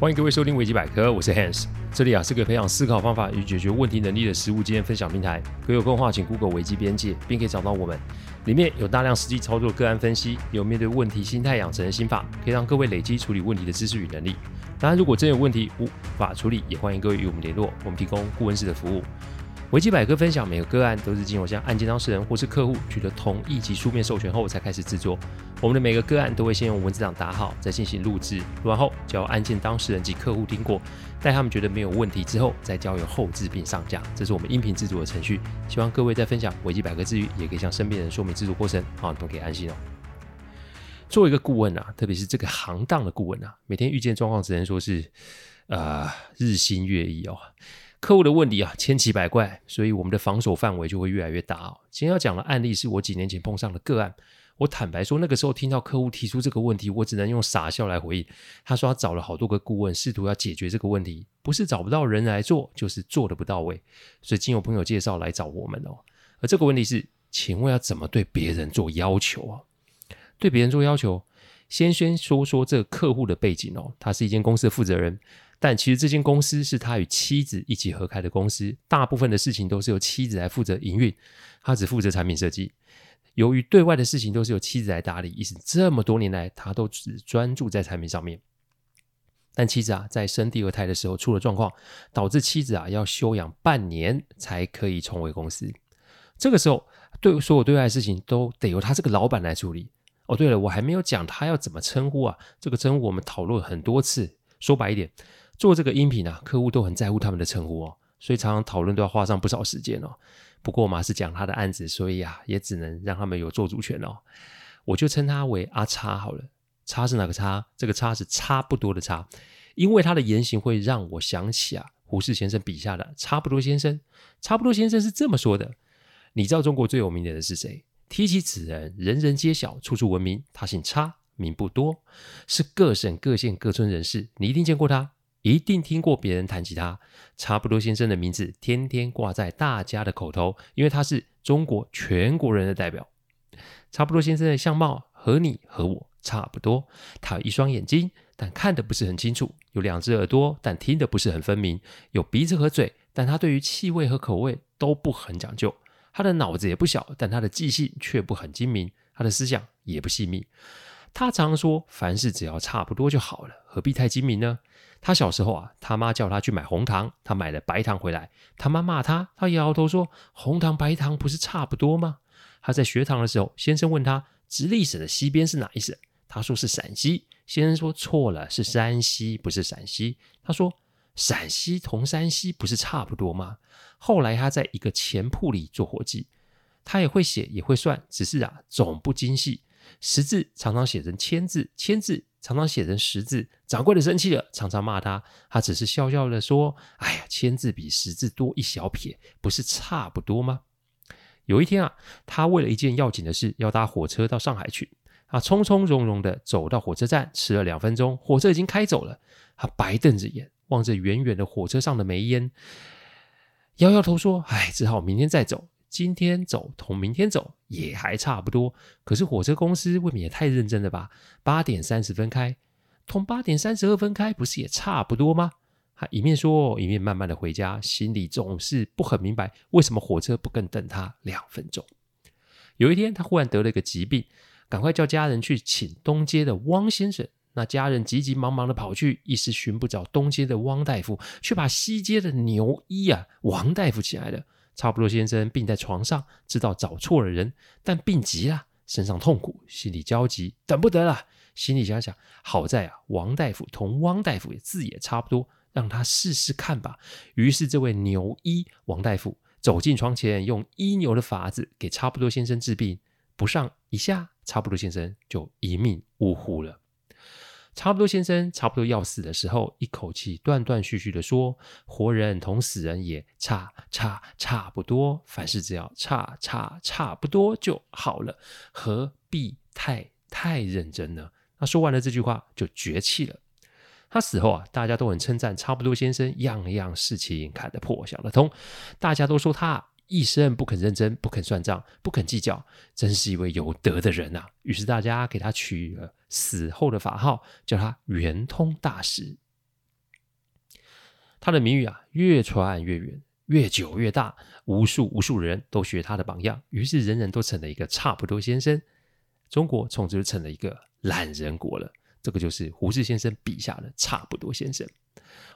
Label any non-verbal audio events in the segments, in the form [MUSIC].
欢迎各位收听维基百科，我是 Hans，这里啊是个培养思考方法与解决问题能力的实物经验分享平台。可有空的话，请 Google 维基边界，并可以找到我们。里面有大量实际操作个案分析，有面对问题心态养成的心法，可以让各位累积处理问题的知识与能力。当然，如果真有问题无法处理，也欢迎各位与我们联络，我们提供顾问式的服务。维基百科分享每个个案都是经由向案件当事人或是客户取得同意及书面授权后才开始制作。我们的每个个案都会先用文字档打好，再进行录制，录完后交案件当事人及客户听过，待他们觉得没有问题之后，再交由后制并上架。这是我们音频制作的程序。希望各位在分享维基百科之余，也可以向身边人说明制作过程，好，你都可以安心哦。作为一个顾问啊，特别是这个行当的顾问啊，每天遇见状况只能说是，呃，日新月异哦。客户的问题啊，千奇百怪，所以我们的防守范围就会越来越大哦。今天要讲的案例是我几年前碰上的个案。我坦白说，那个时候听到客户提出这个问题，我只能用傻笑来回应。他说他找了好多个顾问，试图要解决这个问题，不是找不到人来做，就是做的不到位。所以经由朋友介绍来找我们哦。而这个问题是，请问要怎么对别人做要求啊？对别人做要求，先先说说这个客户的背景哦。他是一间公司的负责人。但其实这间公司是他与妻子一起合开的公司，大部分的事情都是由妻子来负责营运，他只负责产品设计。由于对外的事情都是由妻子来打理，因此这么多年来他都只专注在产品上面。但妻子啊，在生第二胎的时候出了状况，导致妻子啊要休养半年才可以重回公司。这个时候，对所有对外的事情都得由他这个老板来处理。哦，对了，我还没有讲他要怎么称呼啊？这个称呼我们讨论很多次。说白一点。做这个音频啊，客户都很在乎他们的称呼哦，所以常常讨论都要花上不少时间哦。不过我是讲他的案子，所以啊，也只能让他们有做主权哦。我就称他为阿叉好了。叉是哪个叉？这个叉是差不多的叉，因为他的言行会让我想起啊，胡适先生笔下的差不多先生。差不多先生是这么说的：你知道中国最有名的人是谁？提起此人，人人皆晓，处处闻名。他姓差，名不多，是各省各县各村人士，你一定见过他。一定听过别人谈起他，差不多先生的名字天天挂在大家的口头，因为他是中国全国人的代表。差不多先生的相貌和你和我差不多，他有一双眼睛，但看得不是很清楚；有两只耳朵，但听得不是很分明；有鼻子和嘴，但他对于气味和口味都不很讲究。他的脑子也不小，但他的记性却不很精明，他的思想也不细密。他常说：“凡事只要差不多就好了，何必太精明呢？”他小时候啊，他妈叫他去买红糖，他买了白糖回来，他妈骂他，他摇摇头说：“红糖白糖不是差不多吗？”他在学堂的时候，先生问他：“直隶省的西边是哪一省？”他说是陕西。先生说：“错了，是山西，不是陕西。”他说：“陕西同山西不是差不多吗？”后来他在一个钱铺里做伙计，他也会写也会算，只是啊，总不精细。十字常常写成千字，千字常常写成十字。掌柜的生气了，常常骂他，他只是笑笑的说：“哎呀，千字比十字多一小撇，不是差不多吗？”有一天啊，他为了一件要紧的事，要搭火车到上海去。他匆匆容容的走到火车站，迟了两分钟，火车已经开走了。他白瞪着眼，望着远远的火车上的煤烟，摇摇头说：“哎，只好明天再走。”今天走同明天走也还差不多，可是火车公司未免也太认真了吧？八点三十分开，同八点三十二分开不是也差不多吗？他一面说，一面慢慢的回家，心里总是不很明白，为什么火车不更等他两分钟？有一天，他忽然得了一个疾病，赶快叫家人去请东街的汪先生。那家人急急忙忙的跑去，一时寻不着东街的汪大夫，却把西街的牛医啊王大夫请来了。差不多先生病在床上，知道找错了人，但病急了，身上痛苦，心里焦急，等不得了。心里想想，好在啊，王大夫同汪大夫也字也差不多，让他试试看吧。于是这位牛医王大夫走进床前，用医牛的法子给差不多先生治病，不上一下，差不多先生就一命呜呼了。差不多先生差不多要死的时候，一口气断断续续的说：“活人同死人也差差差不多，凡事只要差差差不多就好了，何必太太认真呢？”他说完了这句话就绝气了。他死后啊，大家都很称赞差不多先生，样样事情看得破晓的通，大家都说他。一生不肯认真，不肯算账，不肯计较，真是一位有德的人呐、啊。于是大家给他取了死后的法号，叫他圆通大师。他的名誉啊越传越远，越久越大，无数无数人都学他的榜样，于是人人都成了一个差不多先生。中国从此就成了一个懒人国了。这个就是胡适先生笔下的差不多先生。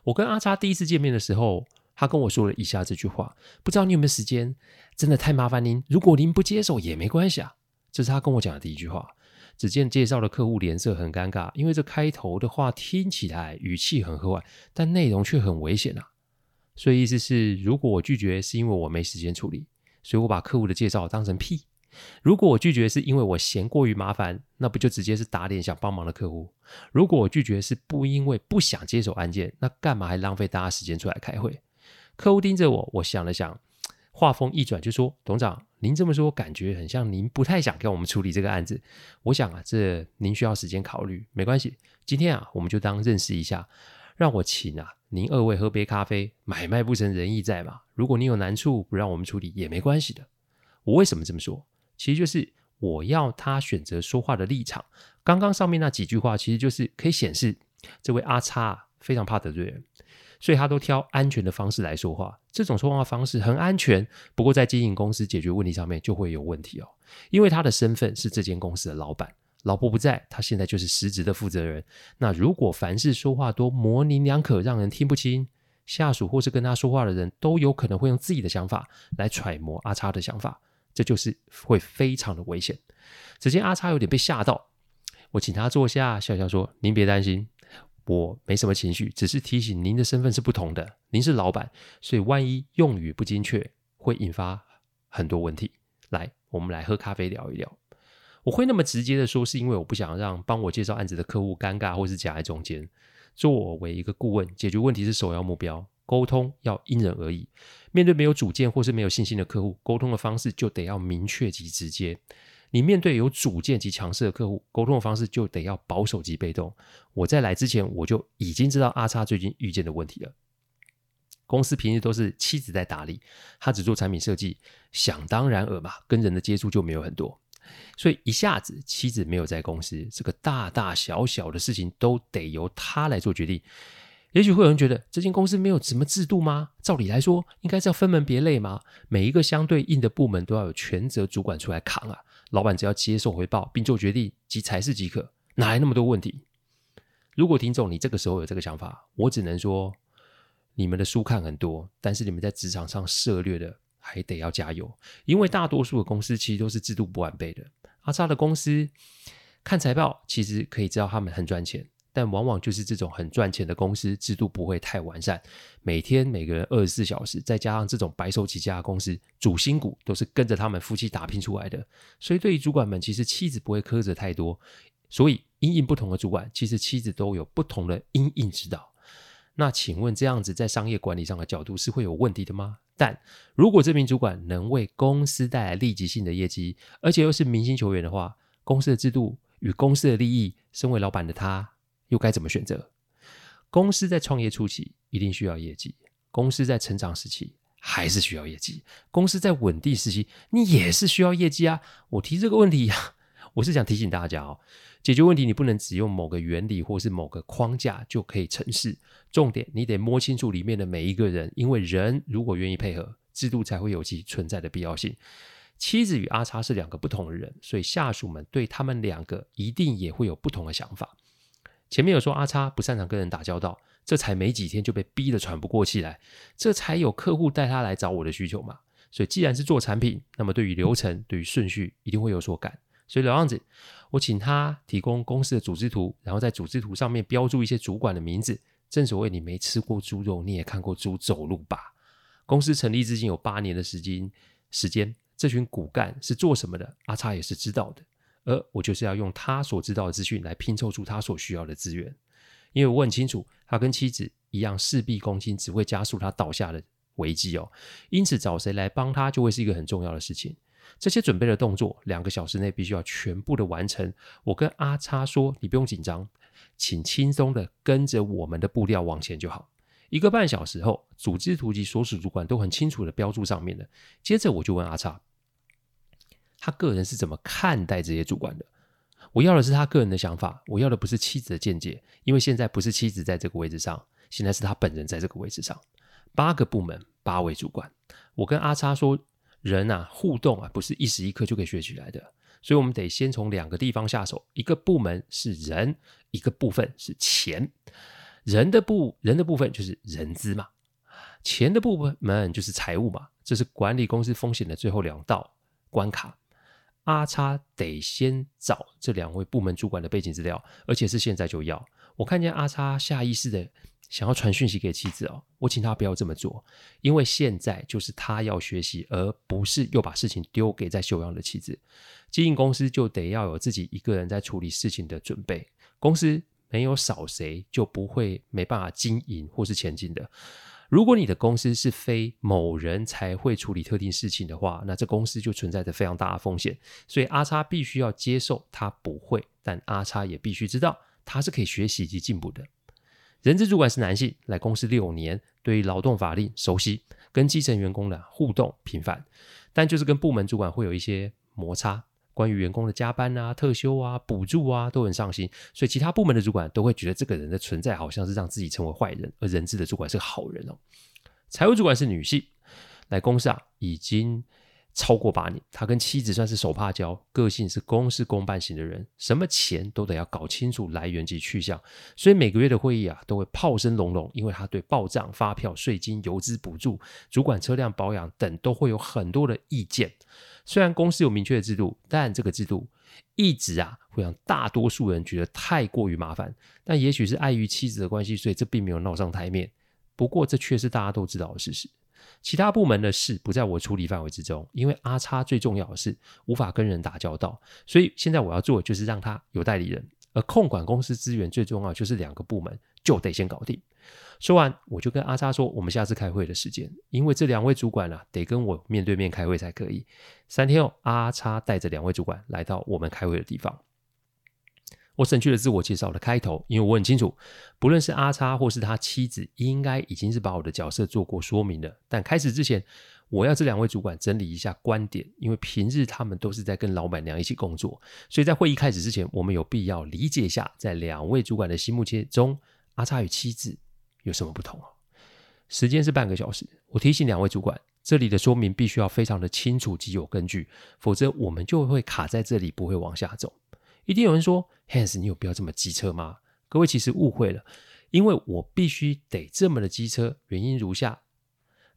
我跟阿叉第一次见面的时候，他跟我说了以下这句话，不知道你有没有时间？真的太麻烦您，如果您不接受也没关系啊。这是他跟我讲的第一句话。只见介绍的客户脸色很尴尬，因为这开头的话听起来语气很和缓，但内容却很危险啊。所以意思是，如果我拒绝是因为我没时间处理，所以我把客户的介绍当成屁。如果我拒绝是因为我嫌过于麻烦，那不就直接是打脸想帮忙的客户？如果我拒绝是不因为不想接手案件，那干嘛还浪费大家时间出来开会？客户盯着我，我想了想，话锋一转就说：“董事长，您这么说，感觉很像您不太想跟我们处理这个案子。我想啊，这您需要时间考虑，没关系。今天啊，我们就当认识一下，让我请啊您二位喝杯咖啡，买卖不成仁义在嘛。如果您有难处，不让我们处理也没关系的。我为什么这么说？”其实就是我要他选择说话的立场。刚刚上面那几句话，其实就是可以显示这位阿叉非常怕得罪人，所以他都挑安全的方式来说话。这种说话方式很安全，不过在经营公司解决问题上面就会有问题哦。因为他的身份是这间公司的老板，老婆不在，他现在就是实职的负责人。那如果凡事说话多模棱两可，让人听不清，下属或是跟他说话的人都有可能会用自己的想法来揣摩阿叉的想法。这就是会非常的危险。只见阿叉有点被吓到，我请他坐下，笑笑说：“您别担心，我没什么情绪，只是提醒您的身份是不同的。您是老板，所以万一用语不精确，会引发很多问题。来，我们来喝咖啡聊一聊。我会那么直接的说，是因为我不想让帮我介绍案子的客户尴尬或是夹在中间。作为一个顾问，解决问题是首要目标。”沟通要因人而异，面对没有主见或是没有信心的客户，沟通的方式就得要明确及直接。你面对有主见及强势的客户，沟通的方式就得要保守及被动。我在来之前，我就已经知道阿叉最近遇见的问题了。公司平日都是妻子在打理，他只做产品设计，想当然尔嘛，跟人的接触就没有很多，所以一下子妻子没有在公司，这个大大小小的事情都得由他来做决定。也许会有人觉得这间公司没有什么制度吗？照理来说，应该是要分门别类吗？每一个相对应的部门都要有权责主管出来扛啊！老板只要接受回报并做决定及才是即可，哪来那么多问题？如果听众你这个时候有这个想法，我只能说你们的书看很多，但是你们在职场上涉猎的还得要加油，因为大多数的公司其实都是制度不完备的。阿叉的公司看财报，其实可以知道他们很赚钱。但往往就是这种很赚钱的公司，制度不会太完善。每天每个人二十四小时，再加上这种白手起家的公司，主心骨都是跟着他们夫妻打拼出来的。所以对于主管们，其实妻子不会苛责太多。所以因应不同的主管，其实妻子都有不同的因应之道。那请问这样子在商业管理上的角度是会有问题的吗？但如果这名主管能为公司带来立即性的业绩，而且又是明星球员的话，公司的制度与公司的利益，身为老板的他。又该怎么选择？公司在创业初期一定需要业绩，公司在成长时期还是需要业绩，公司在稳定时期你也是需要业绩啊！我提这个问题呀，我是想提醒大家哦，解决问题你不能只用某个原理或是某个框架就可以成事，重点你得摸清楚里面的每一个人，因为人如果愿意配合，制度才会有其存在的必要性。妻子与阿叉是两个不同的人，所以下属们对他们两个一定也会有不同的想法。前面有说阿叉不擅长跟人打交道，这才没几天就被逼得喘不过气来，这才有客户带他来找我的需求嘛。所以既然是做产品，那么对于流程、对于顺序一定会有所感。所以老样子，我请他提供公司的组织图，然后在组织图上面标注一些主管的名字。正所谓你没吃过猪肉，你也看过猪走路吧？公司成立至今有八年的时间，时间这群骨干是做什么的？阿叉也是知道的。而我就是要用他所知道的资讯来拼凑出他所需要的资源，因为我很清楚，他跟妻子一样事必躬亲，只会加速他倒下的危机哦。因此，找谁来帮他就会是一个很重要的事情。这些准备的动作，两个小时内必须要全部的完成。我跟阿叉说：“你不用紧张，请轻松的跟着我们的步调往前就好。”一个半小时后，组织图及所属主管都很清楚的标注上面了。接着我就问阿叉。他个人是怎么看待这些主管的？我要的是他个人的想法，我要的不是妻子的见解，因为现在不是妻子在这个位置上，现在是他本人在这个位置上，八个部门，八位主管。我跟阿叉说，人啊，互动啊，不是一时一刻就可以学起来的，所以我们得先从两个地方下手。一个部门是人，一个部分是钱。人的部人的部分就是人资嘛，钱的部门就是财务嘛，这是管理公司风险的最后两道关卡。阿叉得先找这两位部门主管的背景资料，而且是现在就要。我看见阿叉下意识的想要传讯息给妻子哦，我请他不要这么做，因为现在就是他要学习，而不是又把事情丢给在休养的妻子。经营公司就得要有自己一个人在处理事情的准备，公司。没有少谁就不会没办法经营或是前进的。如果你的公司是非某人才会处理特定事情的话，那这公司就存在着非常大的风险。所以阿叉必须要接受他不会，但阿叉也必须知道他是可以学习及进步的。人资主管是男性，来公司六年，对于劳动法令熟悉，跟基层员工的互动频繁，但就是跟部门主管会有一些摩擦。关于员工的加班啊、特休啊、补助啊，都很上心，所以其他部门的主管都会觉得这个人的存在好像是让自己成为坏人，而人资的主管是个好人哦。财务主管是女性，来公司啊已经超过八年，她跟妻子算是手帕交，个性是公事公办型的人，什么钱都得要搞清楚来源及去向，所以每个月的会议啊都会炮声隆隆，因为她对报账、发票、税金、油资补助、主管车辆保养等都会有很多的意见。虽然公司有明确的制度，但这个制度一直啊会让大多数人觉得太过于麻烦。但也许是碍于妻子的关系，所以这并没有闹上台面。不过这却是大家都知道的事实。其他部门的事不在我处理范围之中，因为阿叉最重要的是无法跟人打交道，所以现在我要做的就是让他有代理人。而控管公司资源最重要就是两个部门就得先搞定。说完，我就跟阿叉说，我们下次开会的时间，因为这两位主管啊，得跟我面对面开会才可以。三天后，阿叉带着两位主管来到我们开会的地方。我省去了自我介绍的开头，因为我很清楚，不论是阿叉或是他妻子，应该已经是把我的角色做过说明了。但开始之前，我要这两位主管整理一下观点，因为平日他们都是在跟老板娘一起工作，所以在会议开始之前，我们有必要理解一下，在两位主管的心目中，阿叉与妻子。有什么不同啊？时间是半个小时。我提醒两位主管，这里的说明必须要非常的清楚及有根据，否则我们就会卡在这里，不会往下走。一定有人说：“Hans，你有必要这么机车吗？”各位其实误会了，因为我必须得这么的机车。原因如下：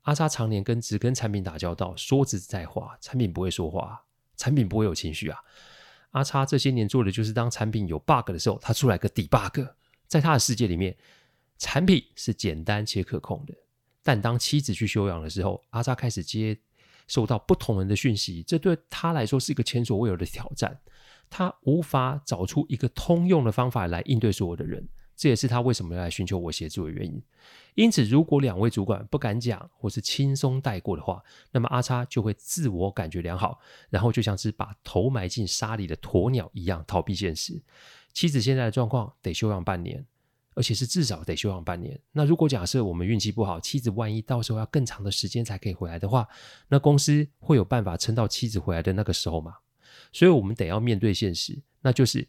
阿叉常年跟只跟产品打交道，说实在话，产品不会说话，产品不会有情绪啊。阿叉这些年做的就是，当产品有 bug 的时候，他出来个 debug，在他的世界里面。产品是简单且可控的，但当妻子去休养的时候，阿叉开始接受到不同人的讯息，这对他来说是一个前所未有的挑战。他无法找出一个通用的方法来应对所有的人，这也是他为什么要来寻求我协助的原因。因此，如果两位主管不敢讲或是轻松带过的话，那么阿叉就会自我感觉良好，然后就像是把头埋进沙里的鸵鸟一样逃避现实。妻子现在的状况得休养半年。而且是至少得休养半年。那如果假设我们运气不好，妻子万一到时候要更长的时间才可以回来的话，那公司会有办法撑到妻子回来的那个时候吗？所以我们得要面对现实，那就是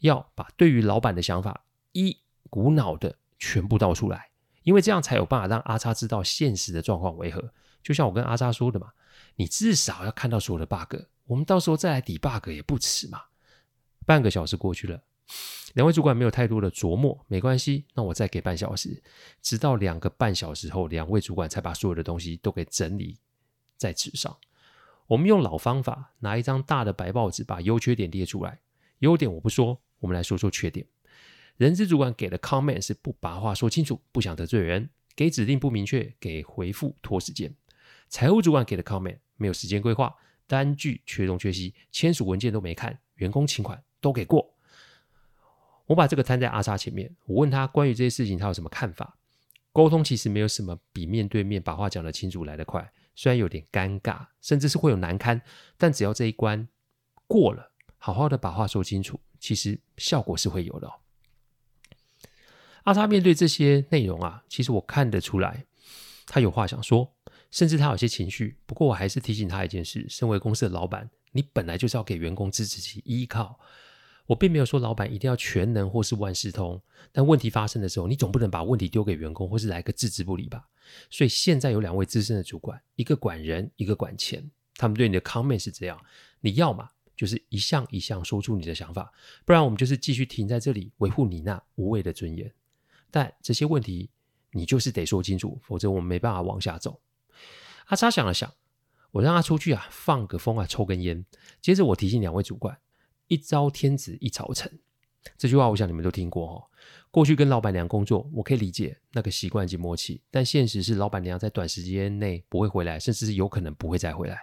要把对于老板的想法一股脑的全部倒出来，因为这样才有办法让阿叉知道现实的状况为何。就像我跟阿叉说的嘛，你至少要看到所有的 bug，我们到时候再来 debug 也不迟嘛。半个小时过去了。两位主管没有太多的琢磨，没关系，那我再给半小时，直到两个半小时后，两位主管才把所有的东西都给整理在纸上。我们用老方法，拿一张大的白报纸，把优缺点列出来。优点我不说，我们来说说缺点。人资主管给的 comment 是不把话说清楚，不想得罪人，给指令不明确，给回复拖时间。财务主管给的 comment 没有时间规划，单据缺东缺西，签署文件都没看，员工请款都给过。我把这个摊在阿叉前面，我问他关于这些事情他有什么看法。沟通其实没有什么比面对面把话讲得清楚来得快，虽然有点尴尬，甚至是会有难堪，但只要这一关过了，好好的把话说清楚，其实效果是会有的哦。阿叉面对这些内容啊，其实我看得出来，他有话想说，甚至他有些情绪。不过我还是提醒他一件事：身为公司的老板，你本来就是要给员工支持及依靠。我并没有说老板一定要全能或是万事通，但问题发生的时候，你总不能把问题丢给员工，或是来个置之不理吧？所以现在有两位资深的主管，一个管人，一个管钱，他们对你的 comment 是这样：你要嘛，就是一项一项说出你的想法，不然我们就是继续停在这里维护你那无谓的尊严。但这些问题你就是得说清楚，否则我们没办法往下走。阿叉想了想，我让他出去啊，放个风啊，抽根烟。接着我提醒两位主管。一朝天子一朝臣，这句话我想你们都听过哈。过去跟老板娘工作，我可以理解那个习惯及默契，但现实是老板娘在短时间内不会回来，甚至是有可能不会再回来。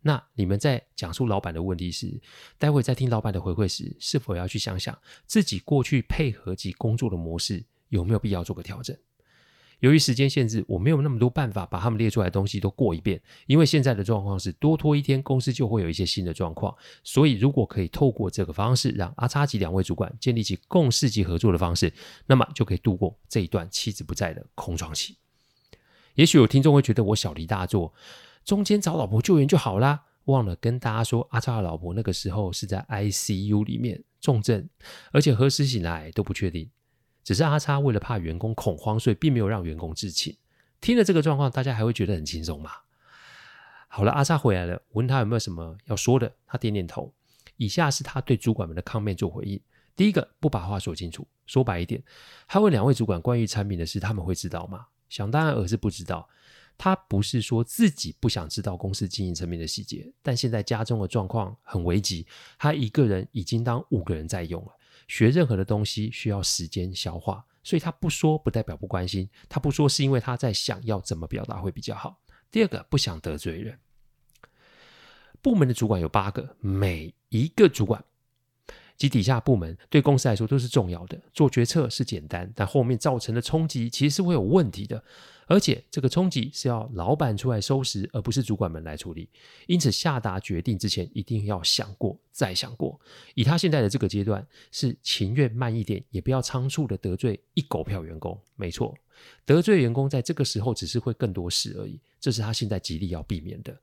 那你们在讲述老板的问题时，待会在听老板的回馈时，是否要去想想自己过去配合及工作的模式有没有必要做个调整？由于时间限制，我没有那么多办法把他们列出来的东西都过一遍。因为现在的状况是多拖一天，公司就会有一些新的状况。所以，如果可以透过这个方式，让阿叉及两位主管建立起共事及合作的方式，那么就可以度过这一段妻子不在的空窗期。也许有听众会觉得我小题大做，中间找老婆救援就好啦，忘了跟大家说，阿叉的老婆那个时候是在 ICU 里面重症，而且何时醒来都不确定。只是阿叉为了怕员工恐慌，所以并没有让员工知情。听了这个状况，大家还会觉得很轻松吗？好了，阿叉回来了，问他有没有什么要说的，他点点头。以下是他对主管们的抗辩做回应：第一个，不把话说清楚，说白一点，他问两位主管关于产品的事，他们会知道吗？想当然尔是不知道。他不是说自己不想知道公司经营层面的细节，但现在家中的状况很危急，他一个人已经当五个人在用了。学任何的东西需要时间消化，所以他不说不代表不关心，他不说是因为他在想要怎么表达会比较好。第二个，不想得罪人。部门的主管有八个，每一个主管及底下部门对公司来说都是重要的，做决策是简单，但后面造成的冲击其实是会有问题的。而且这个冲击是要老板出来收拾，而不是主管们来处理。因此下达决定之前，一定要想过再想过。以他现在的这个阶段，是情愿慢一点，也不要仓促的得罪一狗票员工。没错，得罪员工在这个时候只是会更多事而已。这是他现在极力要避免的。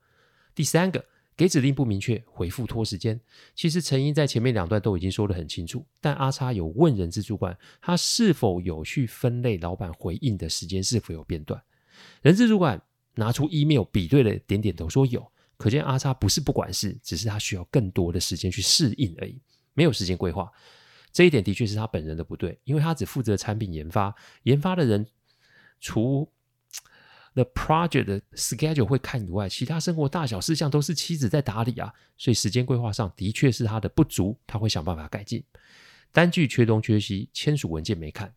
第三个。给指令不明确，回复拖时间。其实成因在前面两段都已经说得很清楚，但阿叉有问人资主管，他是否有去分类老板回应的时间是否有变短？人资主管拿出 email 比对了，点点头说有。可见阿叉不是不管事，只是他需要更多的时间去适应而已，没有时间规划。这一点的确是他本人的不对，因为他只负责产品研发，研发的人除 The project schedule 会看以外，其他生活大小事项都是妻子在打理啊，所以时间规划上的确是他的不足，他会想办法改进。单据缺东缺西，签署文件没看，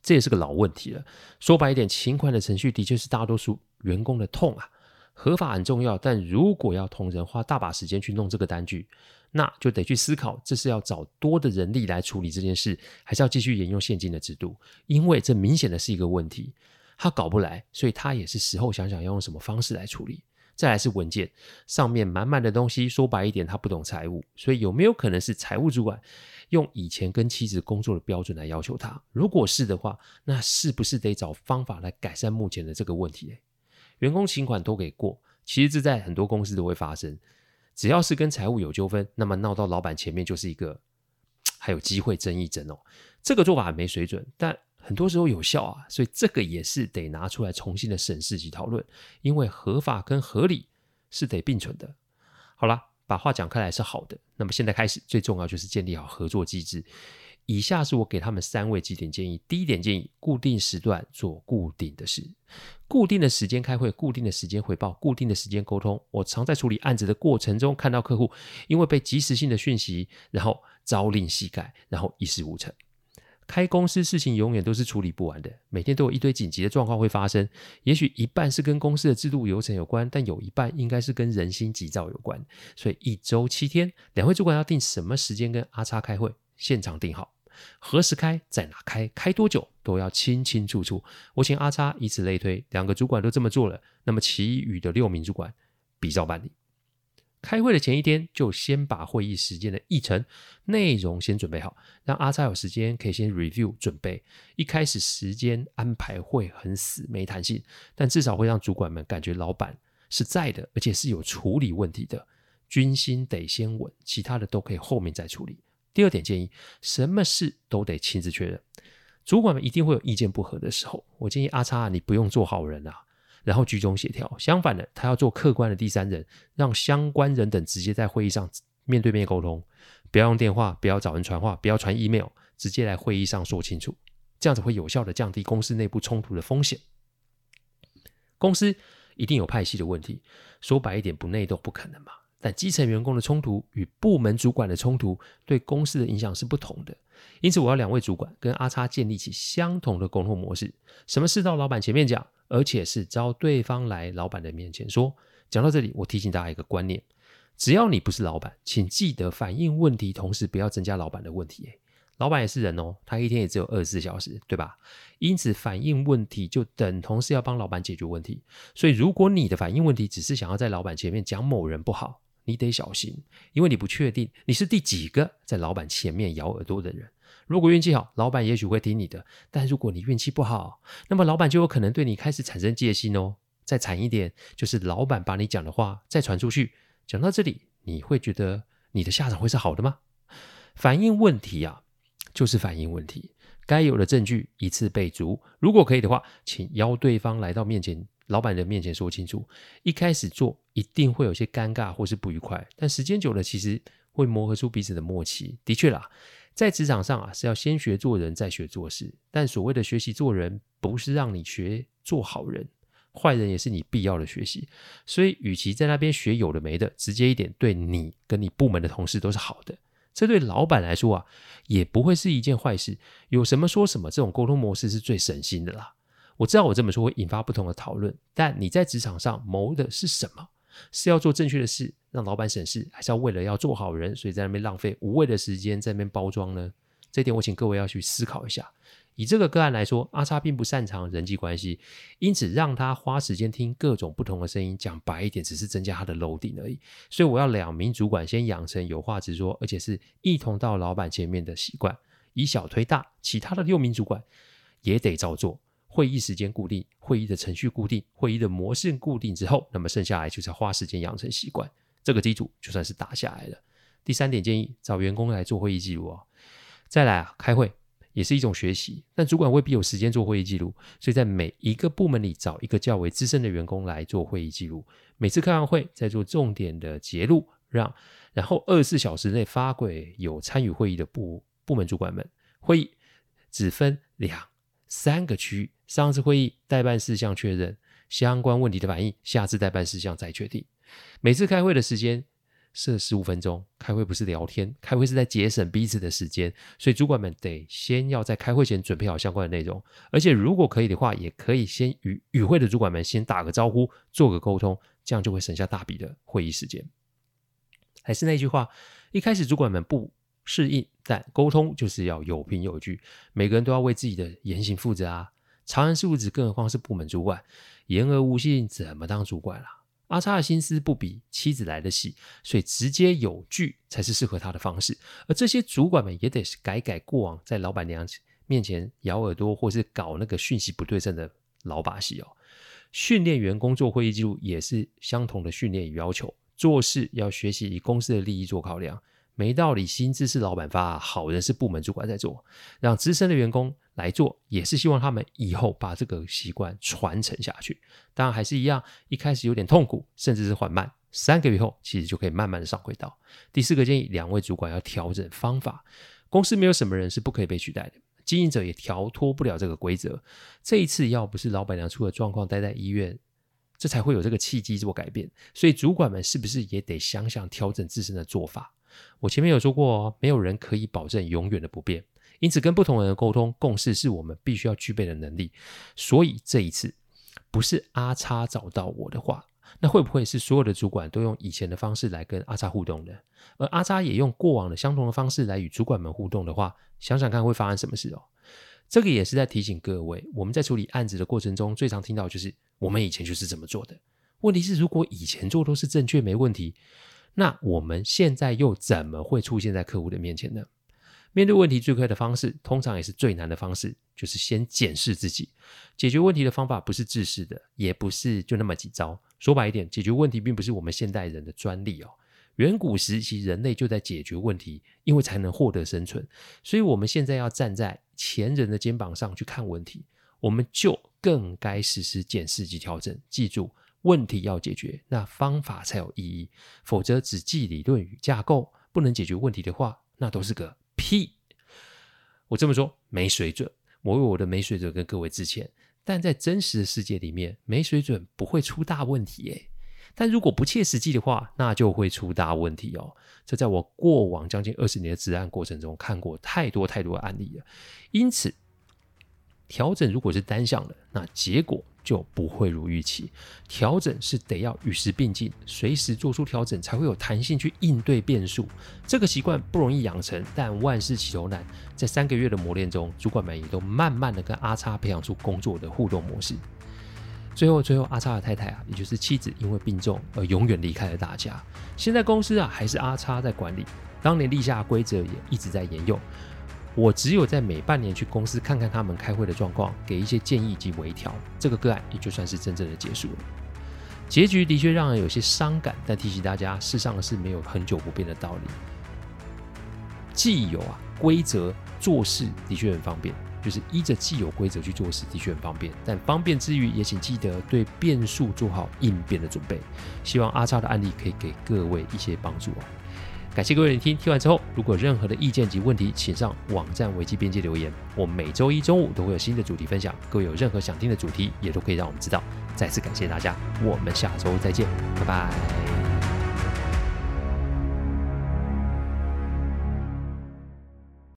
这也是个老问题了。说白一点，勤快的程序的确是大多数员工的痛啊。合法很重要，但如果要同仁花大把时间去弄这个单据，那就得去思考，这是要找多的人力来处理这件事，还是要继续沿用现今的制度？因为这明显的是一个问题。他搞不来，所以他也是时候想想要用什么方式来处理。再来是文件上面满满的东西，说白一点，他不懂财务，所以有没有可能是财务主管用以前跟妻子工作的标准来要求他？如果是的话，那是不是得找方法来改善目前的这个问题？员工请款都给过，其实这在很多公司都会发生。只要是跟财务有纠纷，那么闹到老板前面就是一个 [TSK] 还有机会争一争哦。这个做法很没水准，但。很多时候有效啊，所以这个也是得拿出来重新的审视及讨论，因为合法跟合理是得并存的。好啦，把话讲开来是好的，那么现在开始最重要就是建立好合作机制。以下是我给他们三位几点建议：第一点建议，固定时段做固定的事，固定的时间开会，固定的时间回报，固定的时间沟通。我常在处理案子的过程中看到客户因为被及时性的讯息，然后朝令夕改，然后一事无成。开公司事情永远都是处理不完的，每天都有一堆紧急的状况会发生。也许一半是跟公司的制度流程有关，但有一半应该是跟人心急躁有关。所以一周七天，两位主管要定什么时间跟阿叉开会，现场定好，何时开，在哪开，开多久都要清清楚楚。我请阿叉以此类推，两个主管都这么做了，那么其余的六名主管比照办理。开会的前一天，就先把会议时间的议程内容先准备好，让阿叉有时间可以先 review 准备。一开始时间安排会很死，没弹性，但至少会让主管们感觉老板是在的，而且是有处理问题的。军心得先稳，其他的都可以后面再处理。第二点建议，什么事都得亲自确认。主管们一定会有意见不合的时候，我建议阿叉，你不用做好人啊，然后居中协调。相反的，他要做客观的第三人，让相关人等直接在会议上面对面沟通，不要用电话，不要找人传话，不要传 email，直接来会议上说清楚，这样子会有效的降低公司内部冲突的风险。公司一定有派系的问题，说白一点，不内斗不可能嘛。但基层员工的冲突与部门主管的冲突，对公司的影响是不同的。因此，我要两位主管跟阿叉建立起相同的沟通模式，什么事到老板前面讲，而且是招对方来老板的面前说。讲到这里，我提醒大家一个观念：只要你不是老板，请记得反映问题，同时不要增加老板的问题。老板也是人哦，他一天也只有二十四小时，对吧？因此，反映问题就等同是要帮老板解决问题。所以，如果你的反映问题只是想要在老板前面讲某人不好，你得小心，因为你不确定你是第几个在老板前面咬耳朵的人。如果运气好，老板也许会听你的；但如果你运气不好，那么老板就有可能对你开始产生戒心哦。再惨一点，就是老板把你讲的话再传出去。讲到这里，你会觉得你的下场会是好的吗？反映问题啊，就是反映问题，该有的证据一次备足。如果可以的话，请邀对方来到面前。老板的面前说清楚，一开始做一定会有些尴尬或是不愉快，但时间久了，其实会磨合出彼此的默契。的确啦，在职场上啊，是要先学做人，再学做事。但所谓的学习做人，不是让你学做好人，坏人也是你必要的学习。所以，与其在那边学有的没的，直接一点，对你跟你部门的同事都是好的。这对老板来说啊，也不会是一件坏事。有什么说什么，这种沟通模式是最省心的啦。我知道我这么说会引发不同的讨论，但你在职场上谋的是什么？是要做正确的事，让老板省事，还是要为了要做好人，所以在那边浪费无谓的时间，在那边包装呢？这点我请各位要去思考一下。以这个个案来说，阿叉并不擅长人际关系，因此让他花时间听各种不同的声音，讲白一点，只是增加他的楼顶而已。所以我要两名主管先养成有话直说，而且是一同到老板前面的习惯，以小推大，其他的六名主管也得照做。会议时间固定，会议的程序固定，会议的模式固定之后，那么剩下来就是要花时间养成习惯，这个基础就算是打下来了。第三点建议，找员工来做会议记录哦。再来啊，开会也是一种学习，但主管未必有时间做会议记录，所以在每一个部门里找一个较为资深的员工来做会议记录，每次开完会再做重点的结录，让然后二十四小时内发给有参与会议的部部门主管们。会议只分两三个区域。上次会议待办事项确认，相关问题的反应，下次待办事项再确定。每次开会的时间设十五分钟，开会不是聊天，开会是在节省彼此的时间，所以主管们得先要在开会前准备好相关的内容，而且如果可以的话，也可以先与与会的主管们先打个招呼，做个沟通，这样就会省下大笔的会议时间。还是那句话，一开始主管们不适应，但沟通就是要有凭有据，每个人都要为自己的言行负责啊。长安事务子，更何况是部门主管，言而无信，怎么当主管啦？阿叉的心思不比妻子来得细，所以直接有据才是适合他的方式。而这些主管们也得是改改过往在老板娘面前咬耳朵，或是搞那个讯息不对称的老把戏哦。训练员工做会议记录也是相同的训练与要求，做事要学习以公司的利益做考量。没道理，薪资是老板发，好人是部门主管在做，让资深的员工来做，也是希望他们以后把这个习惯传承下去。当然还是一样，一开始有点痛苦，甚至是缓慢，三个月后其实就可以慢慢的上轨道。第四个建议，两位主管要调整方法。公司没有什么人是不可以被取代的，经营者也逃脱不了这个规则。这一次要不是老板娘出了状况待在医院，这才会有这个契机做改变。所以主管们是不是也得想想调整自身的做法？我前面有说过，没有人可以保证永远的不变，因此跟不同人的沟通共识是我们必须要具备的能力。所以这一次不是阿叉找到我的话，那会不会是所有的主管都用以前的方式来跟阿叉互动呢？而阿叉也用过往的相同的方式来与主管们互动的话，想想看会发生什么事哦。这个也是在提醒各位，我们在处理案子的过程中，最常听到就是我们以前就是这么做的。问题是，如果以前做都是正确没问题。那我们现在又怎么会出现在客户的面前呢？面对问题最快的方式，通常也是最难的方式，就是先检视自己。解决问题的方法不是制式的，也不是就那么几招。说白一点，解决问题并不是我们现代人的专利哦。远古时期人类就在解决问题，因为才能获得生存。所以，我们现在要站在前人的肩膀上去看问题，我们就更该实施检视及调整。记住，问题要解决，那方法才有意义。否则，只记理论与架构，不能解决问题的话，那都是个屁。我这么说没水准，我为我的没水准跟各位致歉。但在真实的世界里面，没水准不会出大问题耶。但如果不切实际的话，那就会出大问题哦。这在我过往将近二十年的治案过程中看过太多太多的案例了。因此，调整如果是单向的，那结果就不会如预期。调整是得要与时并进，随时做出调整，才会有弹性去应对变数。这个习惯不容易养成，但万事起头难。在三个月的磨练中，主管们也都慢慢的跟阿叉培养出工作的互动模式。最后，最后，阿叉的太太啊，也就是妻子，因为病重而永远离开了大家。现在公司啊，还是阿叉在管理，当年立下的规则也一直在沿用。我只有在每半年去公司看看他们开会的状况，给一些建议及微调，这个个案也就算是真正的结束了。结局的确让人有些伤感，但提醒大家，世上是没有恒久不变的道理。既有啊规则做事的确很方便。就是依着既有规则去做事，的确很方便。但方便之余，也请记得对变数做好应变的准备。希望阿叉的案例可以给各位一些帮助啊。感谢各位聆听，听完之后，如果有任何的意见及问题，请上网站维基编辑留言。我们每周一中午都会有新的主题分享，各位有任何想听的主题，也都可以让我们知道。再次感谢大家，我们下周再见，拜拜。